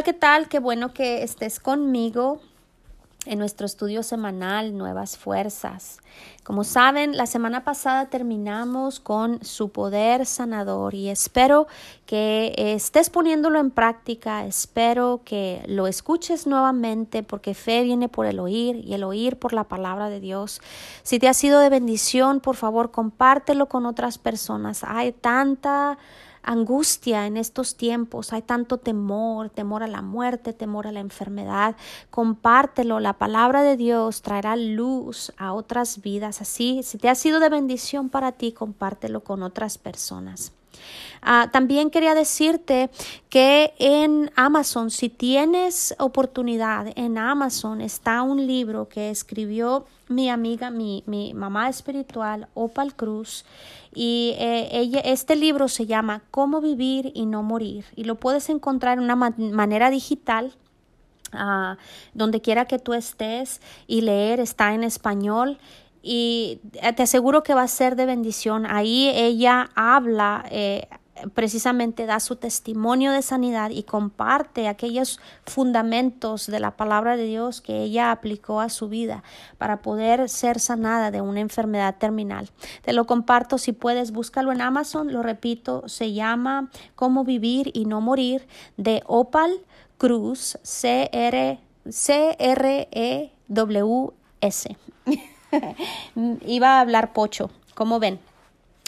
Hola, ¿qué tal? Qué bueno que estés conmigo en nuestro estudio semanal Nuevas Fuerzas. Como saben, la semana pasada terminamos con su poder sanador y espero que estés poniéndolo en práctica, espero que lo escuches nuevamente porque fe viene por el oír y el oír por la palabra de Dios. Si te ha sido de bendición, por favor, compártelo con otras personas. Hay tanta angustia en estos tiempos, hay tanto temor, temor a la muerte, temor a la enfermedad. Compártelo, la palabra de Dios traerá luz a otras vidas. Así, si te ha sido de bendición para ti, compártelo con otras personas. Ah, también quería decirte que en Amazon, si tienes oportunidad, en Amazon está un libro que escribió mi amiga, mi, mi mamá espiritual, Opal Cruz, y eh, ella, este libro se llama Cómo vivir y no morir, y lo puedes encontrar en una manera digital. Ah, donde quiera que tú estés y leer está en español y te aseguro que va a ser de bendición. Ahí ella habla eh, precisamente da su testimonio de sanidad y comparte aquellos fundamentos de la palabra de Dios que ella aplicó a su vida para poder ser sanada de una enfermedad terminal. Te lo comparto si puedes, búscalo en Amazon, lo repito, se llama Cómo vivir y no morir de Opal Cruz, C-R-E-W-S. Iba a hablar pocho, como ven.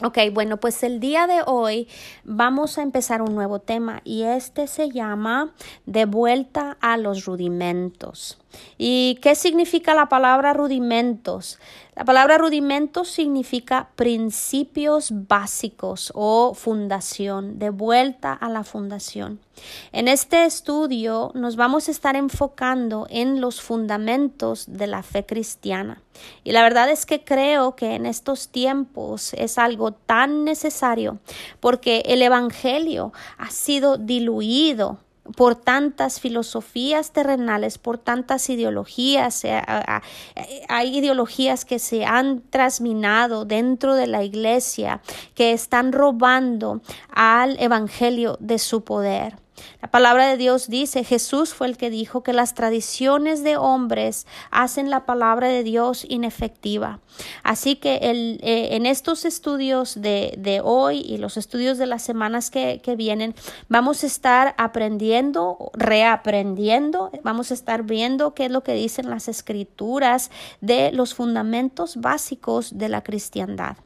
Ok, bueno, pues el día de hoy vamos a empezar un nuevo tema y este se llama De vuelta a los rudimentos. ¿Y qué significa la palabra rudimentos? La palabra rudimentos significa principios básicos o fundación, de vuelta a la fundación. En este estudio nos vamos a estar enfocando en los fundamentos de la fe cristiana. Y la verdad es que creo que en estos tiempos es algo tan necesario porque el Evangelio ha sido diluido por tantas filosofías terrenales, por tantas ideologías. Eh, hay ideologías que se han trasminado dentro de la iglesia que están robando al Evangelio de su poder. La palabra de Dios dice, Jesús fue el que dijo que las tradiciones de hombres hacen la palabra de Dios inefectiva. Así que el, eh, en estos estudios de, de, hoy y los estudios de las semanas que, que vienen, vamos a estar aprendiendo, reaprendiendo, vamos a estar viendo qué es lo que dicen las escrituras de los fundamentos básicos de la cristiandad.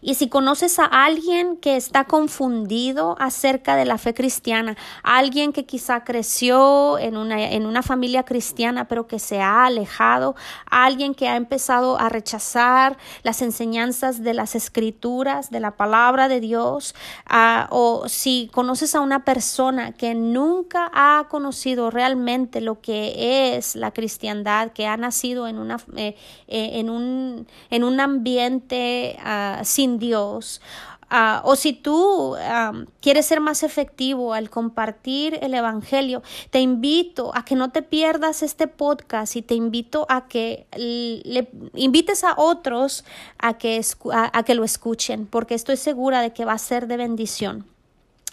Y si conoces a alguien que está confundido acerca de la fe cristiana, alguien que quizá creció en una, en una familia cristiana pero que se ha alejado, alguien que ha empezado a rechazar las enseñanzas de las escrituras, de la palabra de Dios, ah, o si conoces a una persona que nunca ha conocido realmente lo que es la cristiandad, que ha nacido en, una, eh, eh, en, un, en un ambiente uh, sin Dios. Ah, o si tú quieres ser más efectivo al compartir el Evangelio, te invito a que no te pierdas este podcast y te invito a que le invites a otros a que, a, que lo escuchen, porque estoy segura de que va a ser de bendición.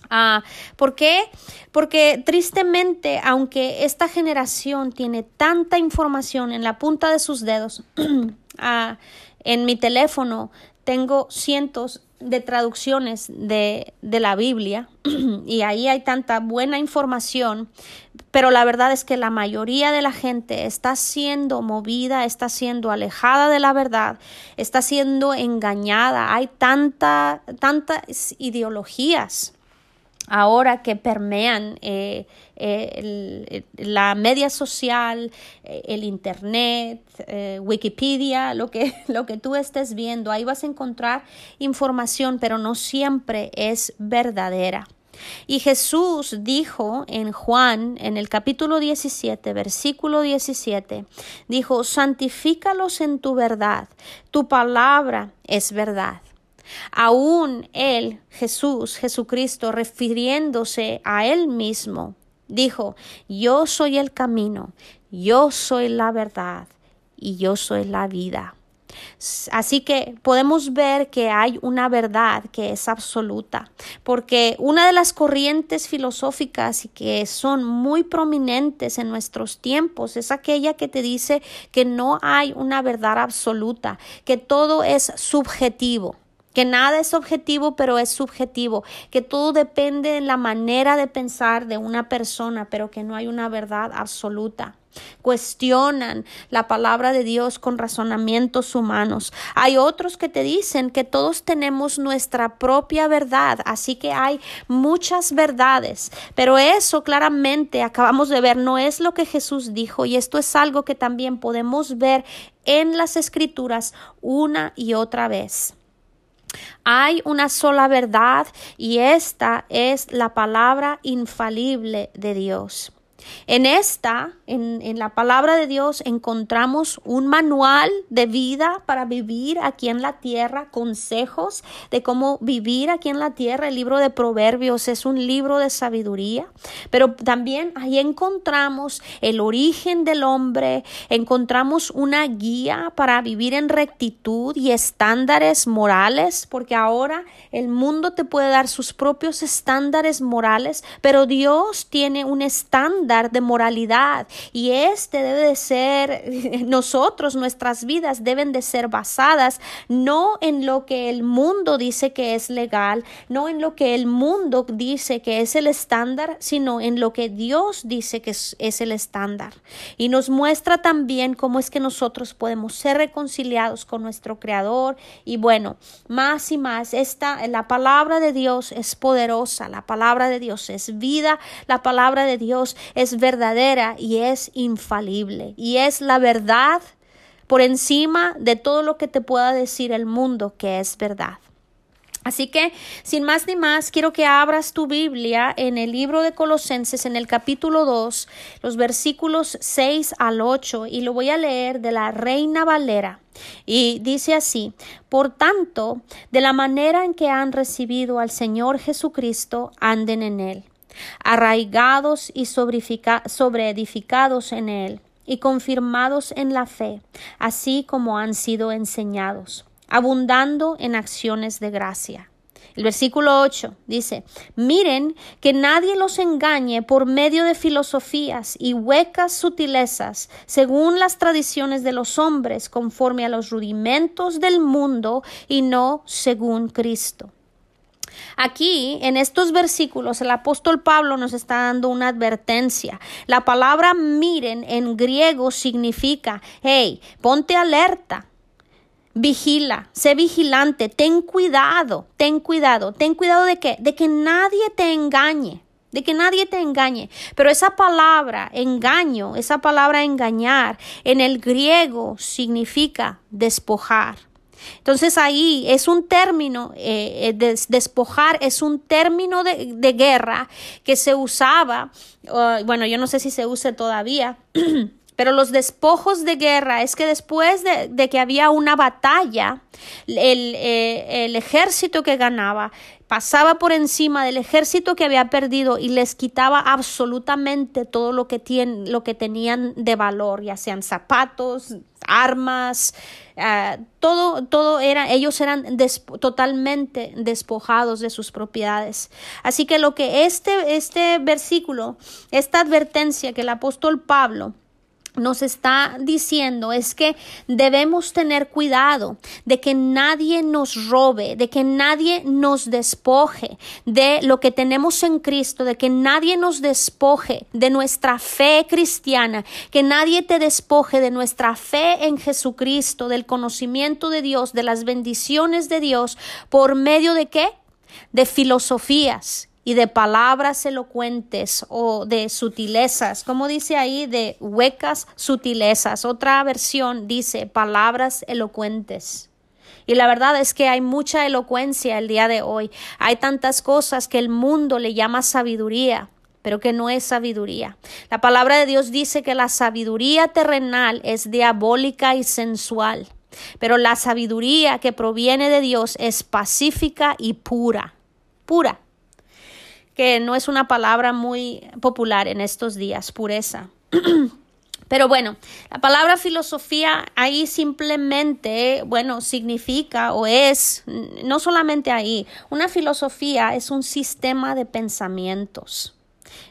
Ah, ¿Por qué? Porque tristemente, aunque esta generación tiene tanta información en la punta de sus dedos, ah, en mi teléfono tengo cientos de traducciones de, de, la Biblia y ahí hay tanta buena información, pero la verdad es que la mayoría de la gente está siendo movida, está siendo alejada de la verdad, está siendo engañada. Hay tanta, tantas ideologías ahora que permean eh, eh, la media social, eh, el internet, Wikipedia, lo que, lo que tú estés viendo, ahí vas a encontrar información, pero no siempre es verdadera. Y Jesús dijo en Juan, en el capítulo 17, versículo 17, dijo, santifícalos en tu verdad, tu palabra es verdad. Aún él, Jesús, Jesucristo, refiriéndose a él mismo, dijo, yo soy el camino, yo soy la verdad y yo soy la vida. Así que podemos ver que hay una verdad que es absoluta, porque una de las corrientes filosóficas y que son muy prominentes en nuestros tiempos es aquella que te dice que no hay una verdad absoluta, que todo es subjetivo que nada es objetivo, pero es subjetivo, que todo depende de la manera de pensar de una persona, pero que no hay una verdad absoluta cuestionan la palabra de Dios con razonamientos humanos. Hay otros que te dicen que todos tenemos nuestra propia verdad, así que hay muchas verdades, pero eso claramente acabamos de ver no es lo que Jesús dijo y esto es algo que también podemos ver en las escrituras una y otra vez. Hay una sola verdad y esta es la palabra infalible de Dios. En esta, en, la palabra de Dios, encontramos un manual de vida para vivir aquí en la tierra, consejos de cómo vivir aquí en la tierra. El libro de Proverbios es un libro de sabiduría, pero también ahí encontramos el origen del hombre, encontramos una guía para vivir en rectitud y estándares morales, porque ahora el mundo te puede dar sus propios estándares morales, pero Dios tiene un estándar de moralidad y este debe de ser nosotros, nuestras vidas deben de ser basadas no en lo que el mundo dice que es legal, no en lo que el mundo dice que es el estándar, sino en lo que Dios dice que es, el estándar. Y nos muestra también cómo es que nosotros podemos ser reconciliados con nuestro Creador y bueno, más y más esta la palabra de Dios es poderosa, la palabra de Dios es vida, la palabra de Dios es es verdadera y es infalible y es la verdad por encima de todo lo que te pueda decir el mundo que es verdad. Así que, sin más ni más, quiero que abras tu Biblia en el libro de Colosenses, en el capítulo 2, los versículos 6 al 8, y lo voy a leer de la Reina Valera. Y dice así, por tanto, de la manera en que han recibido al Señor Jesucristo, anden en él arraigados y sobreedificados en él y confirmados en la fe, así como han sido enseñados, abundando en acciones de gracia. El versículo 8 dice, miren que nadie los engañe por medio de filosofías y huecas sutilezas, según las tradiciones de los hombres, conforme a los rudimentos del mundo y no según Cristo. Aquí, en estos versículos, el apóstol Pablo nos está dando una advertencia. La palabra miren en griego significa, hey, ponte alerta. Vigila, sé vigilante, ten cuidado, ten cuidado, ten cuidado de qué? De que nadie te engañe de que nadie te engañe. Pero esa palabra, engaño, esa palabra engañar, en el griego significa despojar. Entonces ahí es un término, eh, eh despojar es un término de, guerra que se usaba, bueno, yo no sé si se use todavía. Pero los despojos de guerra es que después de, que había una batalla, el, eh, el, ejército que ganaba pasaba por encima del ejército que había perdido y les quitaba absolutamente todo lo que, lo que tenían de valor, ya sean zapatos, armas, ah, todo, todo era, ellos eran totalmente despojados de sus propiedades. Así que lo que este, este versículo, esta advertencia que el apóstol Pablo nos está diciendo es que debemos tener cuidado de que nadie nos robe, de que nadie nos despoje de lo que tenemos en Cristo, de que nadie nos despoje de nuestra fe cristiana, que nadie te despoje de nuestra fe en Jesucristo, del conocimiento de Dios, de las bendiciones de Dios, por medio de qué? De filosofías y de palabras elocuentes o de sutilezas, como dice ahí, de huecas sutilezas. Otra versión dice palabras elocuentes. Y la verdad es que hay mucha elocuencia el día de hoy. Hay tantas cosas que el mundo le llama sabiduría, pero que no es sabiduría. La palabra de Dios dice que la sabiduría terrenal es diabólica y sensual, pero la sabiduría que proviene de Dios es pacífica y pura, pura que no es una palabra muy popular en estos días, pureza. Pero bueno, la palabra filosofía ahí simplemente, bueno, significa o es, no solamente ahí, una filosofía es un sistema de pensamientos.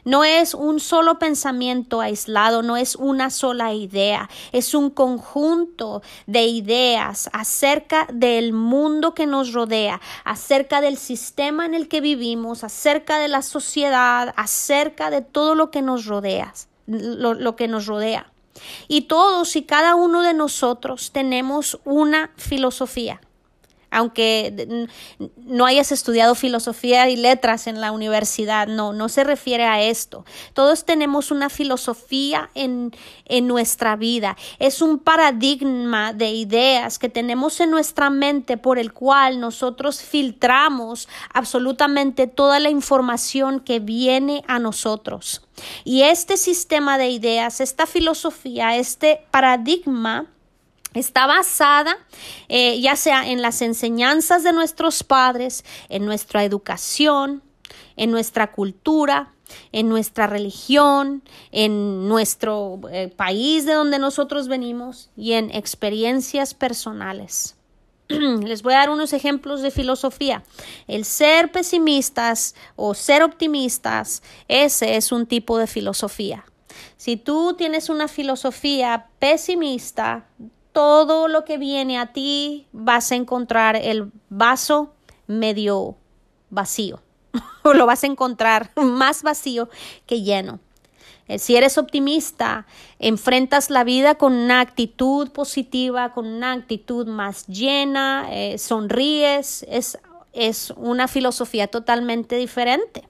No es un solo pensamiento aislado, no es una sola idea, es un conjunto de ideas acerca del mundo que nos rodea, acerca del sistema en el que vivimos, acerca de la sociedad, acerca de todo lo que nos rodea lo, que nos rodea. Y todos y cada uno de nosotros tenemos una filosofía aunque no hayas estudiado filosofía y letras en la universidad, no, no se refiere a esto. Todos tenemos una filosofía en, en nuestra vida, es un paradigma de ideas que tenemos en nuestra mente por el cual nosotros filtramos absolutamente toda la información que viene a nosotros. Y este sistema de ideas, esta filosofía, este paradigma, está basada eh, ya sea en las enseñanzas de nuestros padres, en nuestra educación, en nuestra cultura, en nuestra religión, en nuestro eh, país de donde nosotros venimos y en experiencias personales. Les voy a dar unos ejemplos de filosofía. El ser pesimistas o ser optimistas, ese es un tipo de filosofía. Si tú tienes una filosofía pesimista, todo lo que viene a ti vas a encontrar el vaso medio vacío o lo vas a encontrar más vacío que lleno. Eh, si eres optimista, enfrentas la vida con una actitud positiva, con una actitud más llena, eh, sonríes, es, es una filosofía totalmente diferente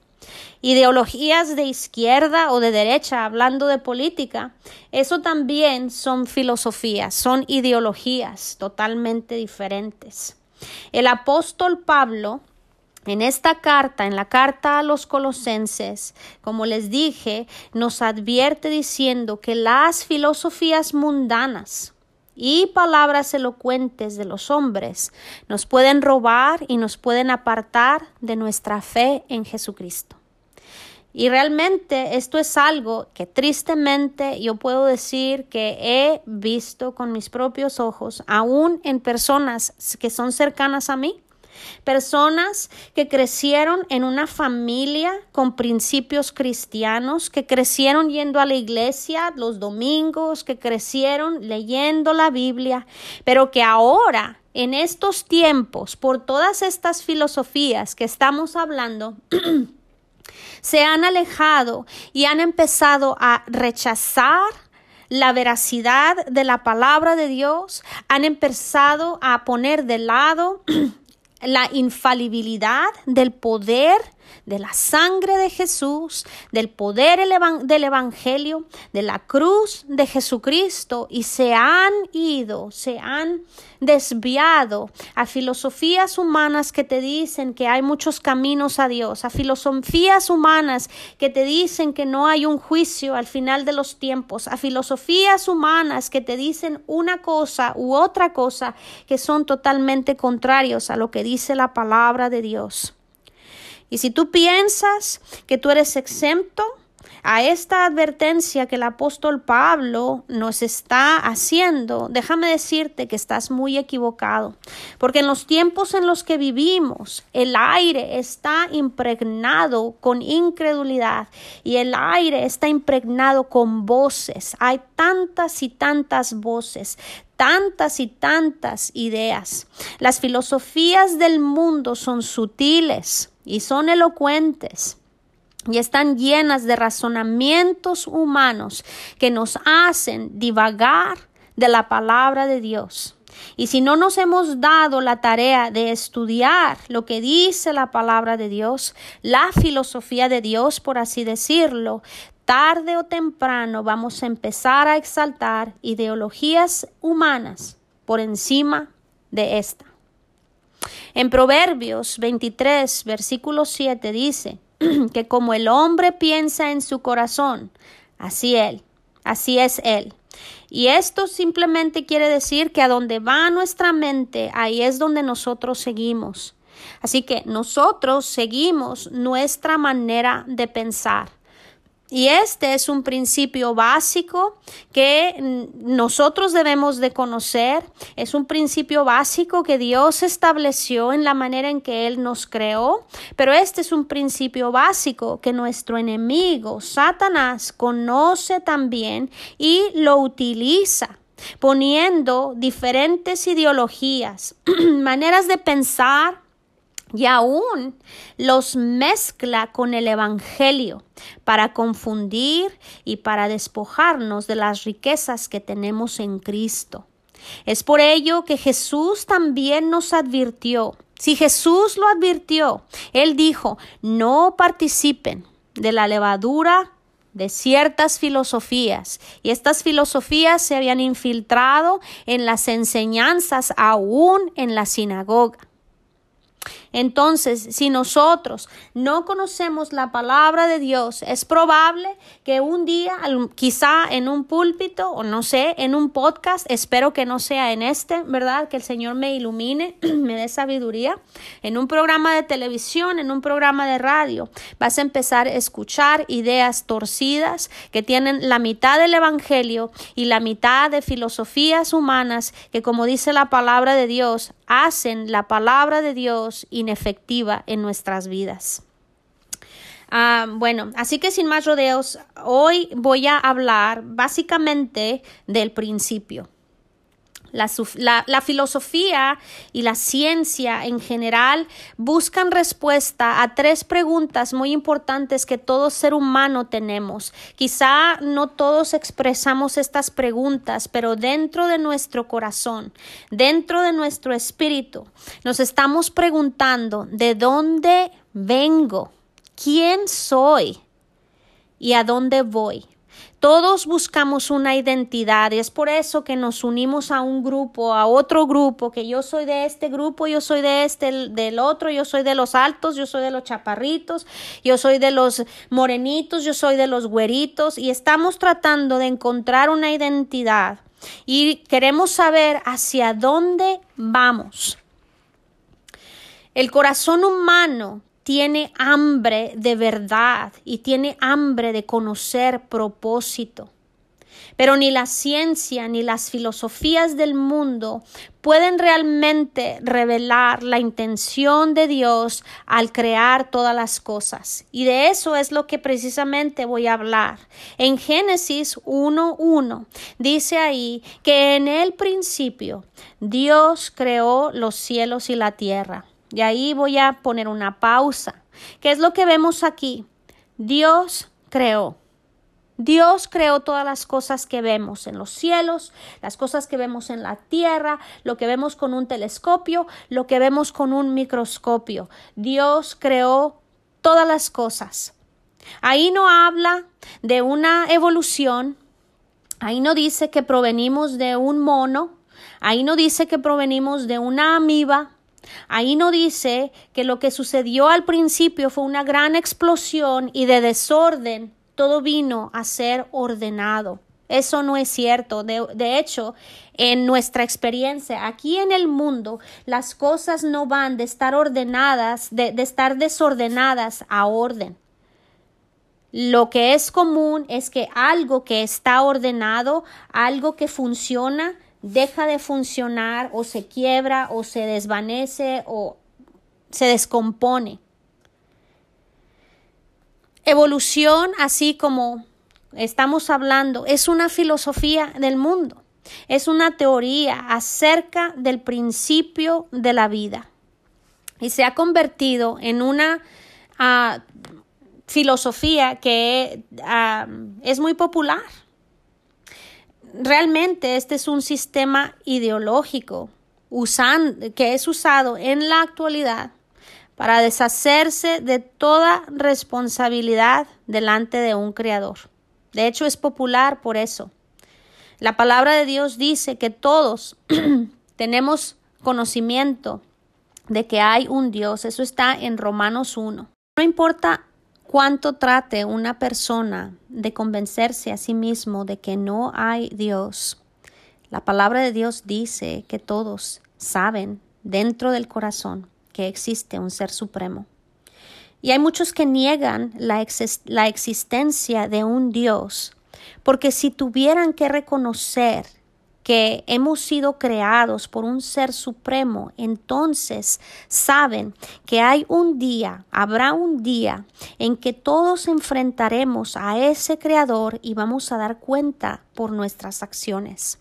ideologías de izquierda o de derecha, hablando de política, eso también son filosofías, son ideologías totalmente diferentes. El apóstol Pablo, en esta carta, en la carta a los colosenses, como les dije, nos advierte diciendo que las filosofías mundanas, y palabras elocuentes de los hombres nos pueden robar y nos pueden apartar de nuestra fe en Jesucristo. Y realmente esto es algo que tristemente yo puedo decir que he visto con mis propios ojos, aún en personas que son cercanas a mí, personas que crecieron en una familia con principios cristianos, que crecieron yendo a la iglesia los domingos, que crecieron leyendo la Biblia, pero que ahora en estos tiempos, por todas estas filosofías que estamos hablando, se han alejado y han empezado a rechazar la veracidad de la palabra de Dios, han empezado a poner de lado la infalibilidad del poder de la sangre de Jesús, del poder del Evangelio, de la cruz de Jesucristo y se han ido, se han desviado a filosofías humanas que te dicen que hay muchos caminos a Dios, a filosofías humanas que te dicen que no hay un juicio al final de los tiempos, a filosofías humanas que te dicen una cosa u otra cosa que son totalmente contrarios a lo que dice la palabra de Dios. Y si tú piensas que tú eres exento a esta advertencia que el apóstol Pablo nos está haciendo, déjame decirte que estás muy equivocado, porque en los tiempos en los que vivimos, el aire está impregnado con incredulidad y el aire está impregnado con voces. Hay tantas y tantas voces, tantas y tantas ideas. Las filosofías del mundo son sutiles y son elocuentes y están llenas de razonamientos humanos que nos hacen divagar de la palabra de Dios. Y si no nos hemos dado la tarea de estudiar lo que dice la palabra de Dios, la filosofía de Dios, por así decirlo, tarde o temprano vamos a empezar a exaltar ideologías humanas por encima de esta. En Proverbios 23, versículo 7 dice que como el hombre piensa en su corazón, así él, así es él. Y esto simplemente quiere decir que a donde va nuestra mente, ahí es donde nosotros seguimos. Así que nosotros seguimos nuestra manera de pensar. Y este es un principio básico que nosotros debemos de conocer. Es un principio básico que Dios estableció en la manera en que Él nos creó. Pero este es un principio básico que nuestro enemigo, Satanás, conoce también y lo utiliza poniendo diferentes ideologías, maneras de pensar, y aún los mezcla con el Evangelio para confundir y para despojarnos de las riquezas que tenemos en Cristo. Es por ello que Jesús también nos advirtió. Si Jesús lo advirtió, Él dijo, no participen de la levadura de ciertas filosofías y estas filosofías se habían infiltrado en las enseñanzas aún en la sinagoga. Entonces, si nosotros no conocemos la palabra de Dios, es probable que un día, quizá en un púlpito o no sé, en un podcast, espero que no sea en este, ¿verdad? Que el Señor me ilumine, me dé sabiduría, en un programa de televisión, en un programa de radio, vas a empezar a escuchar ideas torcidas que tienen la mitad del Evangelio y la mitad de filosofías humanas que, como dice la palabra de Dios, hacen la palabra de Dios inefectiva en nuestras vidas. Ah, bueno, así que sin más rodeos, hoy voy a hablar básicamente del principio. La, filosofía y la ciencia en general buscan respuesta a tres preguntas muy importantes que todo ser humano tenemos. Quizá no todos expresamos estas preguntas, pero dentro de nuestro corazón, dentro de nuestro espíritu, nos estamos preguntando de dónde vengo, quién soy y a dónde voy. Todos buscamos una identidad y es por eso que nos unimos a un grupo, a otro grupo, que yo soy de este grupo, yo soy de este, del otro, yo soy de los altos, yo soy de los chaparritos, yo soy de los morenitos, yo soy de los güeritos y estamos tratando de encontrar una identidad y queremos saber hacia dónde vamos. El corazón humano tiene hambre de verdad y tiene hambre de conocer propósito. Pero ni la ciencia ni las filosofías del mundo pueden realmente revelar la intención de Dios al crear todas las cosas. Y de eso es lo que precisamente voy a hablar. En Génesis 1.1 dice ahí que en el principio Dios creó los cielos y la tierra. Y ahí voy a poner una pausa. ¿Qué es lo que vemos aquí? Dios creó. Dios creó todas las cosas que vemos en los cielos, las cosas que vemos en la tierra, lo que vemos con un telescopio, lo que vemos con un microscopio. Dios creó todas las cosas. Ahí no habla de una evolución, ahí no dice que provenimos de un mono, ahí no dice que provenimos de una amiba, Ahí no dice que lo que sucedió al principio fue una gran explosión y de desorden todo vino a ser ordenado. Eso no es cierto. De, hecho, en nuestra experiencia aquí en el mundo, las cosas no van de estar ordenadas, de estar desordenadas a orden. Lo que es común es que algo que está ordenado, algo que funciona, deja de funcionar o se quiebra o se desvanece o se descompone. Evolución, así como estamos hablando, es una filosofía del mundo, es una teoría acerca del principio de la vida y se ha convertido en una ah, filosofía que ah, es muy popular realmente este es un sistema ideológico que es usado en la actualidad para deshacerse de toda responsabilidad delante de un creador. De hecho, es popular por eso. La palabra de Dios dice que todos tenemos conocimiento de que hay un Dios. Eso está en Romanos 1. No importa cuánto trate una persona de convencerse a sí mismo de que no hay Dios, la palabra de Dios dice que todos saben dentro del corazón que existe un ser supremo. Y hay muchos que niegan la, la existencia de un Dios, porque si tuvieran que reconocer que hemos sido creados por un ser supremo, entonces saben que hay un día, habrá un día en que todos enfrentaremos a ese creador y vamos a dar cuenta por nuestras acciones.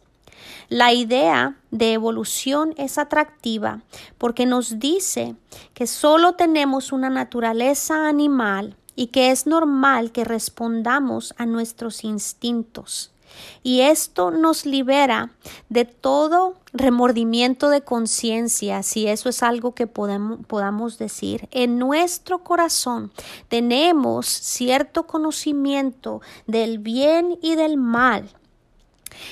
La idea de evolución es atractiva porque nos dice que solo tenemos una naturaleza animal y que es normal que respondamos a nuestros instintos. Y esto nos libera de todo remordimiento de conciencia, si eso es algo que podemos, podamos decir. En nuestro corazón tenemos cierto conocimiento del bien y del mal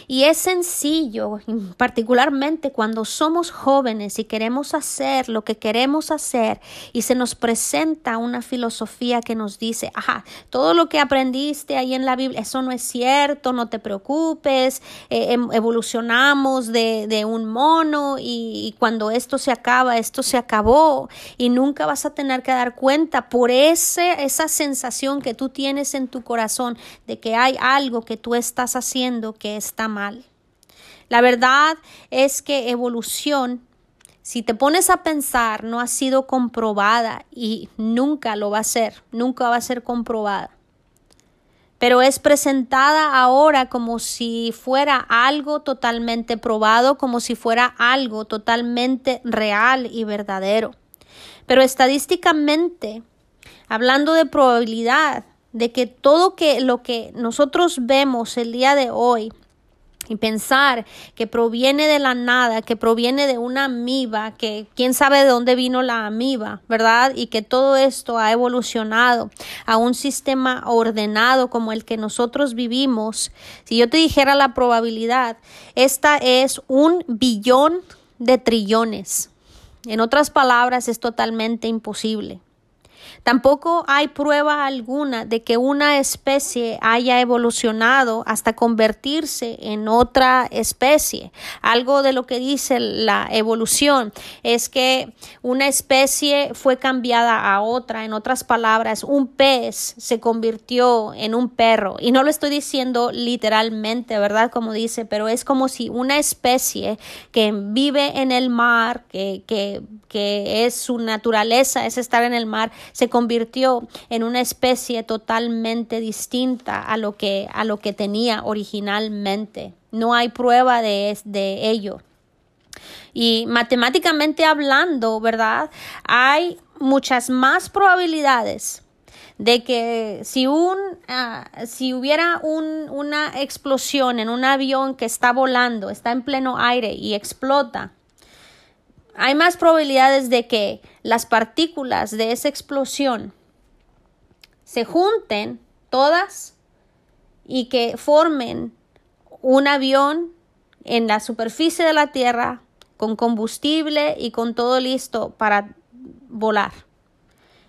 y es sencillo, particularmente cuando somos jóvenes y queremos hacer lo que queremos hacer y se nos presenta una filosofía que nos dice, ajá, todo lo que aprendiste ahí en la Biblia, eso no es cierto, no te preocupes, eh, em, evolucionamos de, de, un mono y, cuando esto se acaba, esto se acabó y nunca vas a tener que dar cuenta por ese, esa sensación que tú tienes en tu corazón de que hay algo que tú estás haciendo que es está mal. La verdad es que evolución, si te pones a pensar, no ha sido comprobada y nunca lo va a ser, nunca va a ser comprobada. Pero es presentada ahora como si fuera algo totalmente probado, como si fuera algo totalmente real y verdadero. Pero estadísticamente, hablando de probabilidad, de que todo lo que nosotros vemos el día de hoy y pensar que proviene de la nada, que proviene de una amiba, que quién sabe de dónde vino la amiba, ¿verdad? Y que todo esto ha evolucionado a un sistema ordenado como el que nosotros vivimos. Si yo te dijera la probabilidad, esta es un billón de trillones. En otras palabras, es totalmente imposible. Tampoco hay prueba alguna de que una especie haya evolucionado hasta convertirse en otra especie. Algo de lo que dice la evolución es que una especie fue cambiada a otra. En otras palabras, un pez se convirtió en un perro. Y no lo estoy diciendo literalmente, ¿verdad? Como dice, pero es como si una especie que vive en el mar, que, que, que es su naturaleza, es estar en el mar, se convirtió en una especie totalmente distinta a lo que, a lo que tenía originalmente. No hay prueba de, de ello. Y matemáticamente hablando, ¿verdad? Hay muchas más probabilidades de que si un ah, si hubiera un, una explosión en un avión que está volando, está en pleno aire y explota, hay más probabilidades de que las partículas de esa explosión se junten todas y que formen un avión en la superficie de la Tierra con combustible y con todo listo para volar.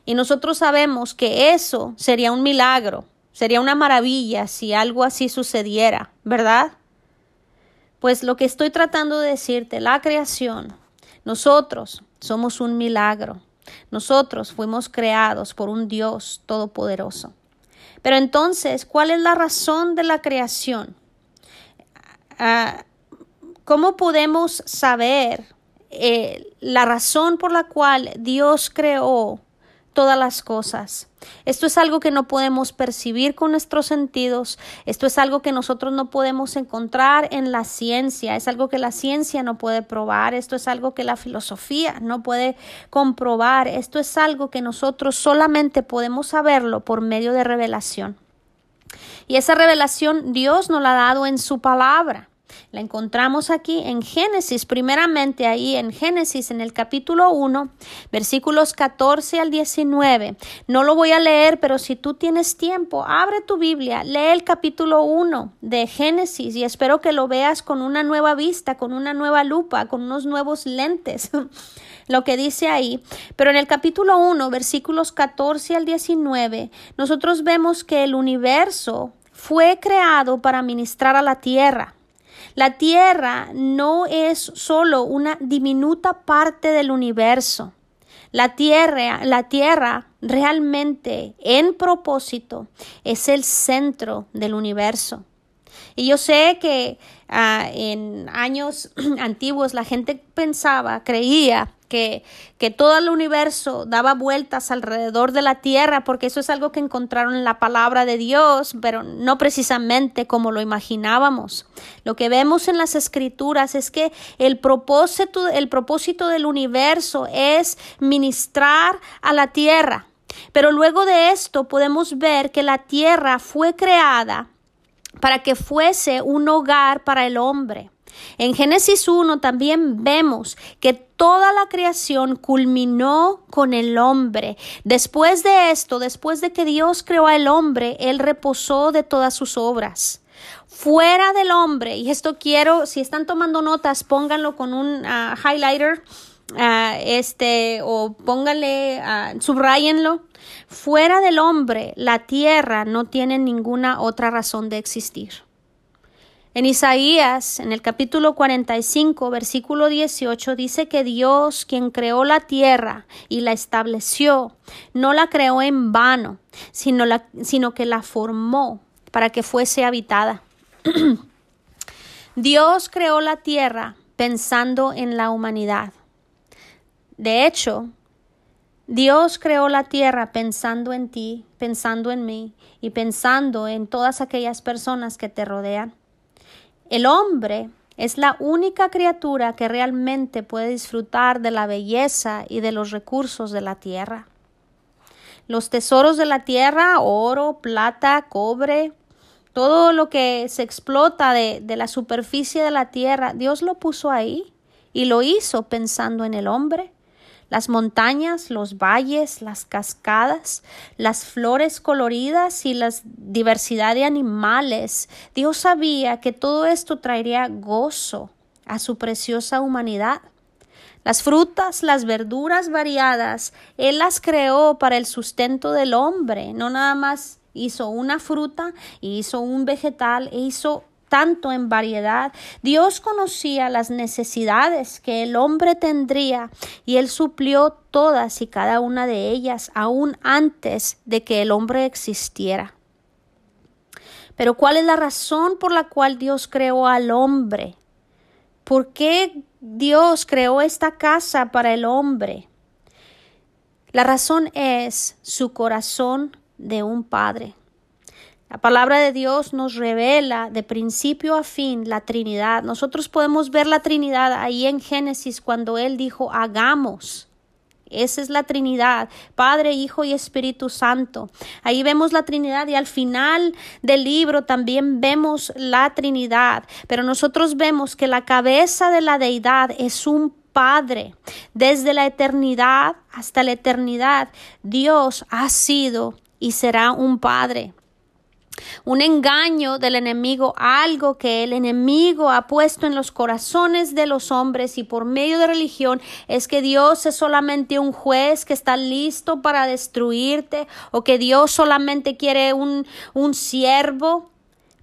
Y nosotros sabemos que eso sería un milagro, sería una maravilla si algo así sucediera, ¿verdad? Pues lo que estoy tratando de decirte, la creación, nosotros somos un milagro. Nosotros fuimos creados por un Dios todopoderoso. Pero entonces, ¿cuál es la razón de la creación? Ah, ¿Cómo podemos saber eh, la razón por la cual Dios creó todas las cosas. Esto es algo que no podemos percibir con nuestros sentidos, esto es algo que nosotros no podemos encontrar en la ciencia, es algo que la ciencia no puede probar, esto es algo que la filosofía no puede comprobar, esto es algo que nosotros solamente podemos saberlo por medio de revelación. Y esa revelación Dios nos la ha dado en su palabra. La encontramos aquí en Génesis, primeramente ahí en Génesis, en el capítulo 1, versículos 14 al 19. No lo voy a leer, pero si tú tienes tiempo, abre tu Biblia, lee el capítulo 1 de Génesis y espero que lo veas con una nueva vista, con una nueva lupa, con unos nuevos lentes. lo que dice ahí, pero en el capítulo 1, versículos 14 al 19, nosotros vemos que el universo fue creado para ministrar a la tierra. La Tierra no es solo una diminuta parte del universo. La Tierra, la Tierra realmente en propósito es el centro del universo. Y yo sé que ah, en años antiguos la gente pensaba, creía que, todo el universo daba vueltas alrededor de la tierra, porque eso es algo que encontraron en la palabra de Dios, pero no precisamente como lo imaginábamos. Lo que vemos en las escrituras es que el propósito, el propósito del universo es ministrar a la tierra. Pero luego de esto podemos ver que la tierra fue creada para que fuese un hogar para el hombre. En Génesis 1 también vemos que toda la creación culminó con el hombre. Después de esto, después de que Dios creó al hombre, Él reposó de todas sus obras. Fuera del hombre, y esto quiero, si están tomando notas, pónganlo con un ah, highlighter, ah, este, o pónganle, uh, subrayenlo. Fuera del hombre, la tierra no tiene ninguna otra razón de existir. En Isaías, en el capítulo 45, versículo 18, dice que Dios, quien creó la tierra y la estableció, no la creó en vano, sino, sino que la formó para que fuese habitada. Dios creó la tierra pensando en la humanidad. De hecho, Dios creó la tierra pensando en ti, pensando en mí y pensando en todas aquellas personas que te rodean. El hombre es la única criatura que realmente puede disfrutar de la belleza y de los recursos de la tierra. Los tesoros de la tierra, oro, plata, cobre, todo lo que se explota de, de, la superficie de la tierra, Dios lo puso ahí y lo hizo pensando en el hombre las montañas, los valles, las cascadas, las flores coloridas y la diversidad de animales. Dios sabía que todo esto traería gozo a su preciosa humanidad. Las frutas, las verduras variadas, Él las creó para el sustento del hombre, no nada más hizo una fruta, hizo un vegetal, e hizo tanto en variedad. Dios conocía las necesidades que el hombre tendría y él suplió todas y cada una de ellas aún antes de que el hombre existiera. Pero ¿cuál es la razón por la cual Dios creó al hombre? ¿Por qué Dios creó esta casa para el hombre? La razón es su corazón de un padre. La palabra de Dios nos revela de principio a fin la Trinidad. Nosotros podemos ver la Trinidad ahí en Génesis cuando Él dijo hagamos. Esa es la Trinidad, Padre, Hijo y Espíritu Santo. Ahí vemos la Trinidad y al final del libro también vemos la Trinidad. Pero nosotros vemos que la cabeza de la deidad es un Padre. Desde la eternidad hasta la eternidad, Dios ha sido y será un Padre un engaño del enemigo, algo que el enemigo ha puesto en los corazones de los hombres y por medio de religión es que Dios es solamente un juez que está listo para destruirte o que Dios solamente quiere un, un siervo.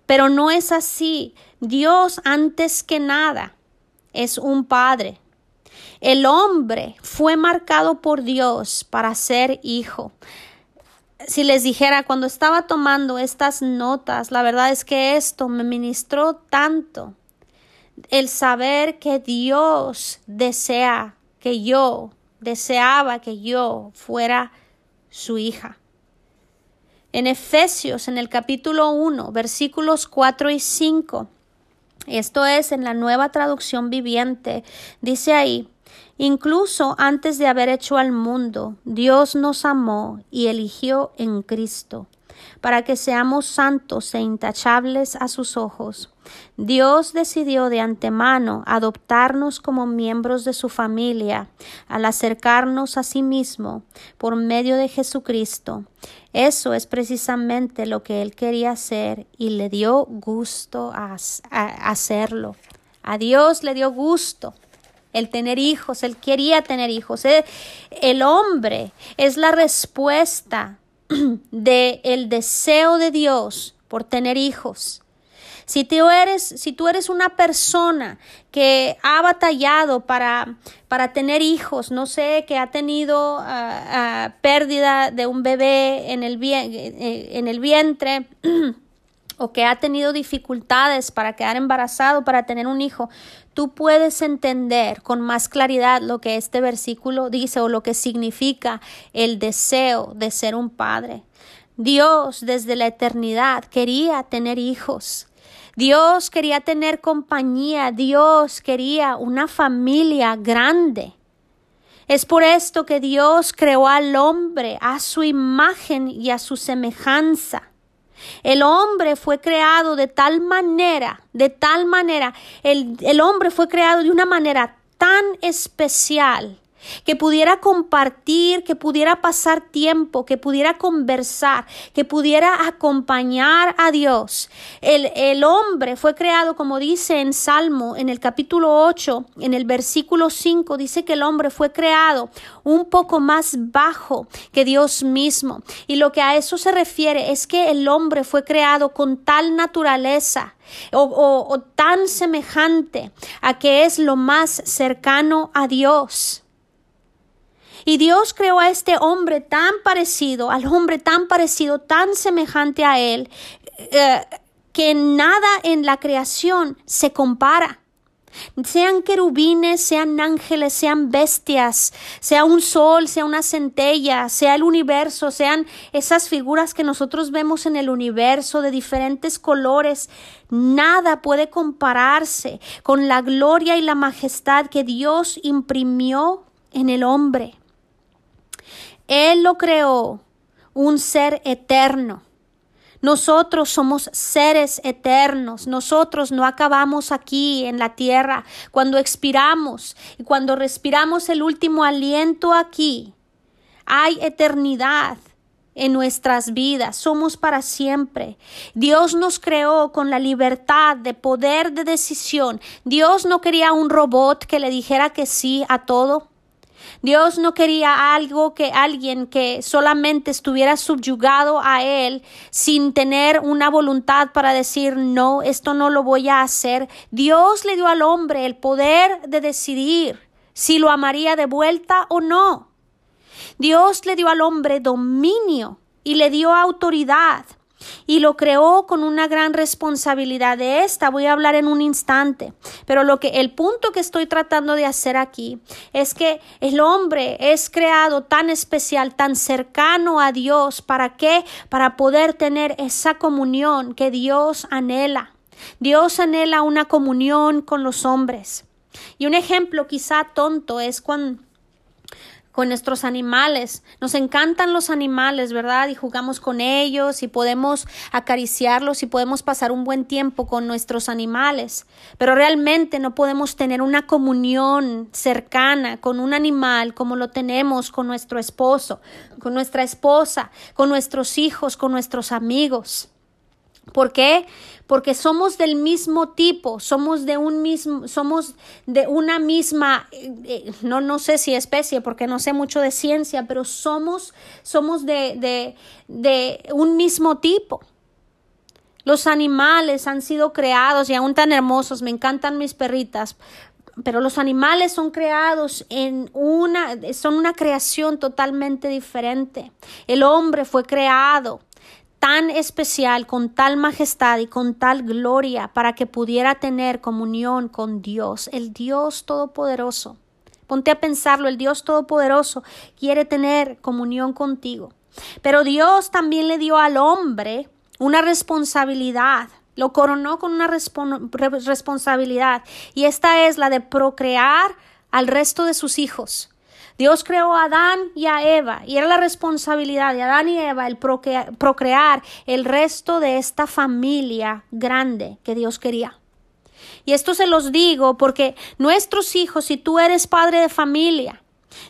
Pero no es así. Dios antes que nada es un padre. El hombre fue marcado por Dios para ser hijo si les dijera cuando estaba tomando estas notas, la verdad es que esto me ministró tanto. El saber que Dios desea que yo, deseaba que yo fuera su hija. En Efesios, en el capítulo 1, versículos 4 y 5, esto es en la nueva traducción viviente, dice ahí, Incluso antes de haber hecho al mundo, Dios nos amó y eligió en Cristo para que seamos santos e intachables a sus ojos. Dios decidió de antemano adoptarnos como miembros de su familia al acercarnos a sí mismo por medio de Jesucristo. Eso es precisamente lo que Él quería hacer y le dio gusto a, hacerlo. A Dios le dio gusto el tener hijos, él quería tener hijos. Eh, el hombre es la respuesta del el deseo de Dios por tener hijos. Si tú eres, si tú eres una persona que ha batallado para, para tener hijos, no sé, que ha tenido ah, ah, pérdida de un bebé en el, eh, en el vientre, o que ha tenido dificultades para quedar embarazado, para tener un hijo, tú puedes entender con más claridad lo que este versículo dice o lo que significa el deseo de ser un padre. Dios desde la eternidad quería tener hijos. Dios quería tener compañía, Dios quería una familia grande. Es por esto que Dios creó al hombre a su imagen y a su semejanza. El hombre fue creado de tal manera, de tal manera, el, el hombre fue creado de una manera tan especial que pudiera compartir, que pudiera pasar tiempo, que pudiera conversar, que pudiera acompañar a Dios. El, el, hombre fue creado, como dice en Salmo, en el capítulo 8, en el versículo 5, dice que el hombre fue creado un poco más bajo que Dios mismo. Y lo que a eso se refiere es que el hombre fue creado con tal naturaleza, o, o, tan semejante a que es lo más cercano a Dios. Y Dios creó a este hombre tan parecido, al hombre tan parecido, tan semejante a él, eh, que nada en la creación se compara. Sean querubines, sean ángeles, sean bestias, sea un sol, sea una centella, sea el universo, sean esas figuras que nosotros vemos en el universo de diferentes colores, nada puede compararse con la gloria y la majestad que Dios imprimió en el hombre. Él lo creó, un ser eterno. Nosotros somos seres eternos. Nosotros no acabamos aquí en la tierra. Cuando expiramos y cuando respiramos el último aliento aquí, hay eternidad en nuestras vidas. Somos para siempre. Dios nos creó con la libertad de poder de decisión. Dios no quería un robot que le dijera que sí a todo. Dios no quería algo que alguien que solamente estuviera subyugado a él sin tener una voluntad para decir no, esto no lo voy a hacer. Dios le dio al hombre el poder de decidir si lo amaría de vuelta o no. Dios le dio al hombre dominio y le dio autoridad y lo creó con una gran responsabilidad. De esta voy a hablar en un instante, pero lo que el punto que estoy tratando de hacer aquí es que el hombre es creado tan especial, tan cercano a Dios, ¿para qué? Para poder tener esa comunión que Dios anhela. Dios anhela una comunión con los hombres. Y un ejemplo quizá tonto es cuando con nuestros animales. Nos encantan los animales, ¿verdad? Y jugamos con ellos y podemos acariciarlos y podemos pasar un buen tiempo con nuestros animales. Pero realmente no podemos tener una comunión cercana con un animal como lo tenemos con nuestro esposo, con nuestra esposa, con nuestros hijos, con nuestros amigos. ¿Por qué? Porque somos del mismo tipo, somos de un mismo, somos de una misma, eh, eh, no, no sé si especie, porque no sé mucho de ciencia, pero somos, somos de, de, de un mismo tipo. Los animales han sido creados y aún tan hermosos, me encantan mis perritas, pero los animales son creados en una, son una creación totalmente diferente. El hombre fue creado tan especial, con tal majestad y con tal gloria para que pudiera tener comunión con Dios, el Dios Todopoderoso. Ponte a pensarlo, el Dios Todopoderoso quiere tener comunión contigo. Pero Dios también le dio al hombre una responsabilidad, lo coronó con una responsabilidad, y esta es la de procrear al resto de sus hijos. Dios creó a Adán y a Eva y era la responsabilidad de Adán y Eva el procrear el resto de esta familia grande que Dios quería. Y esto se los digo porque nuestros hijos, si tú eres padre de familia,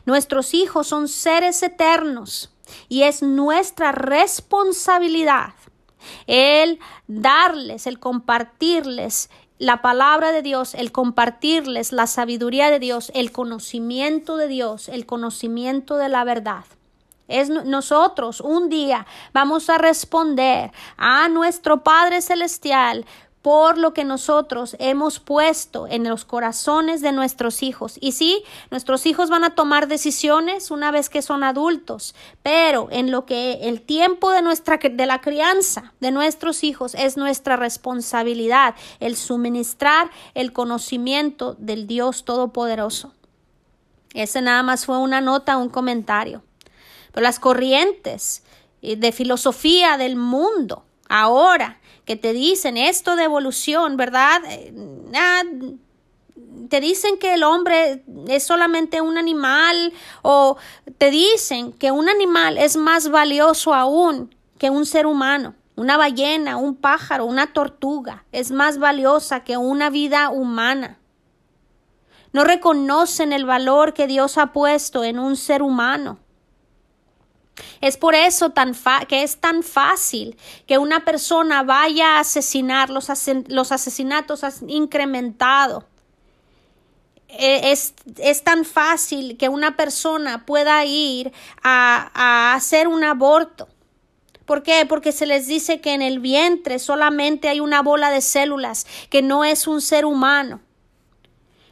nuestros hijos son seres eternos y es nuestra responsabilidad el darles, el compartirles la palabra de Dios, el compartirles la sabiduría de Dios, el conocimiento de Dios, el conocimiento de la verdad. Es nosotros un día vamos a responder a nuestro Padre Celestial por lo que nosotros hemos puesto en los corazones de nuestros hijos. Y sí, nuestros hijos van a tomar decisiones una vez que son adultos, pero en lo que el tiempo de nuestra de la crianza de nuestros hijos es nuestra responsabilidad el suministrar el conocimiento del Dios todopoderoso. Ese nada más fue una nota, un comentario. Pero las corrientes de filosofía del mundo ahora que te dicen esto de evolución, ¿verdad? Eh, ah, te dicen que el hombre es solamente un animal o te dicen que un animal es más valioso aún que un ser humano. Una ballena, un pájaro, una tortuga es más valiosa que una vida humana. No reconocen el valor que Dios ha puesto en un ser humano. Es por eso tan que es tan fácil que una persona vaya a asesinar, los, los asesinatos han incrementado. E, es, es, tan fácil que una persona pueda ir a, a hacer un aborto. ¿Por qué? Porque se les dice que en el vientre solamente hay una bola de células, que no es un ser humano.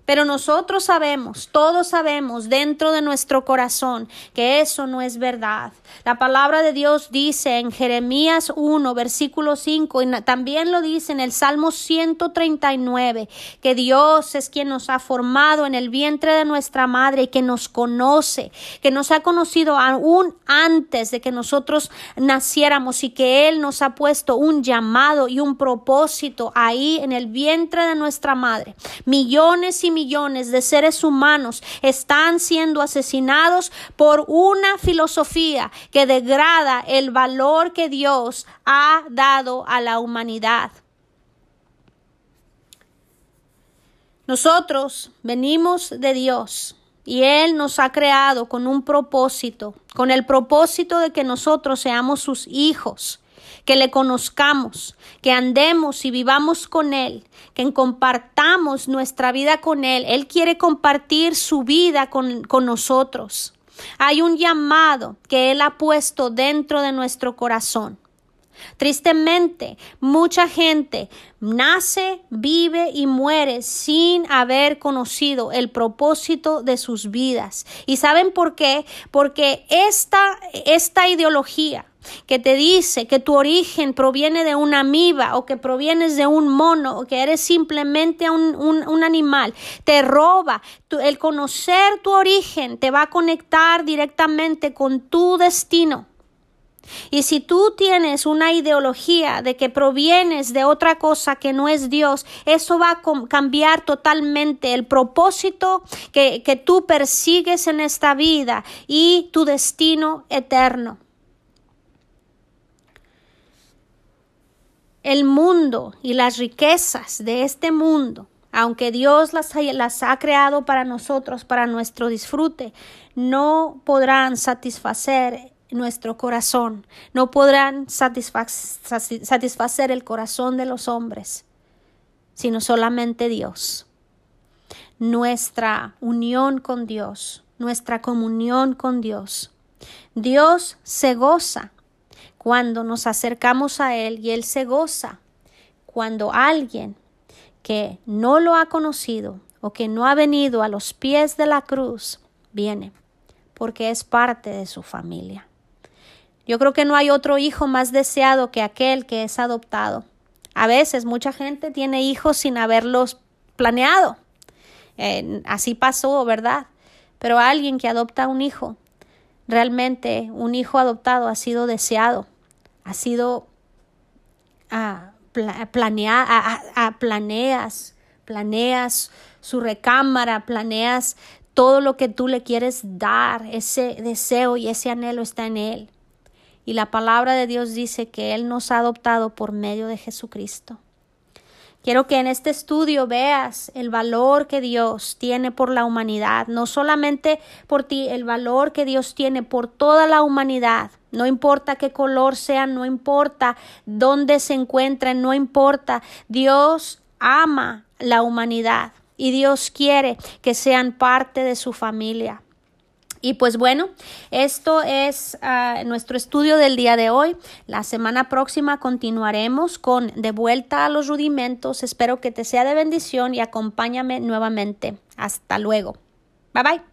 Pero nosotros sabemos, todos sabemos dentro de nuestro corazón que eso no es verdad. La palabra de Dios dice en Jeremías 1, versículo 5, y también lo dice en el Salmo 139, que Dios es quien nos ha formado en el vientre de nuestra madre y que nos conoce, que nos ha conocido aún antes de que nosotros naciéramos y que Él nos ha puesto un llamado y un propósito ahí en el vientre de nuestra madre. Millones y millones de seres humanos están siendo asesinados por una filosofía que degrada el valor que Dios ha dado a la humanidad. Nosotros venimos de Dios y Él nos ha creado con un propósito, con el propósito de que nosotros seamos sus hijos que le conozcamos, que andemos y vivamos con Él, que compartamos nuestra vida con Él. Él quiere compartir su vida con, con nosotros. Hay un llamado que Él ha puesto dentro de nuestro corazón. Tristemente, mucha gente nace, vive y muere sin haber conocido el propósito de sus vidas. ¿Y saben por qué? Porque esta, esta ideología que te dice que tu origen proviene de una amiba o que provienes de un mono o que eres simplemente un, un, animal, te roba. el conocer tu origen te va a conectar directamente con tu destino. Y si tú tienes una ideología de que provienes de otra cosa que no es Dios, eso va a cambiar totalmente el propósito que, que tú persigues en esta vida y tu destino eterno. El mundo y las riquezas de este mundo, aunque Dios las, ha creado para nosotros, para nuestro disfrute, no podrán satisfacer nuestro corazón, no podrán satisfacer el corazón de los hombres, sino solamente Dios. Nuestra unión con Dios, nuestra comunión con Dios. Dios se goza cuando nos acercamos a Él y Él se goza cuando alguien que no lo ha conocido o que no ha venido a los pies de la cruz viene, porque es parte de su familia. Yo creo que no hay otro hijo más deseado que aquel que es adoptado. A veces mucha gente tiene hijos sin haberlos planeado. así pasó, ¿verdad? Pero alguien que adopta un hijo Realmente un hijo adoptado ha sido deseado, ha sido ah, planeado, planeas, planeas su recámara, planeas todo lo que tú le quieres dar, ese deseo y ese anhelo está en Él. Y la palabra de Dios dice que Él nos ha adoptado por medio de Jesucristo. Quiero que en este estudio veas el valor que Dios tiene por la humanidad, no solamente por ti, el valor que Dios tiene por toda la humanidad. No importa qué color sea, no importa dónde se encuentren, no importa. Dios ama la humanidad y Dios quiere que sean parte de su familia. Y pues bueno, esto es uh, nuestro estudio del día de hoy. La semana próxima continuaremos con De vuelta a los rudimentos. Espero que te sea de bendición y acompáñame nuevamente. Hasta luego. Bye bye.